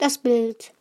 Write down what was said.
Das Bild.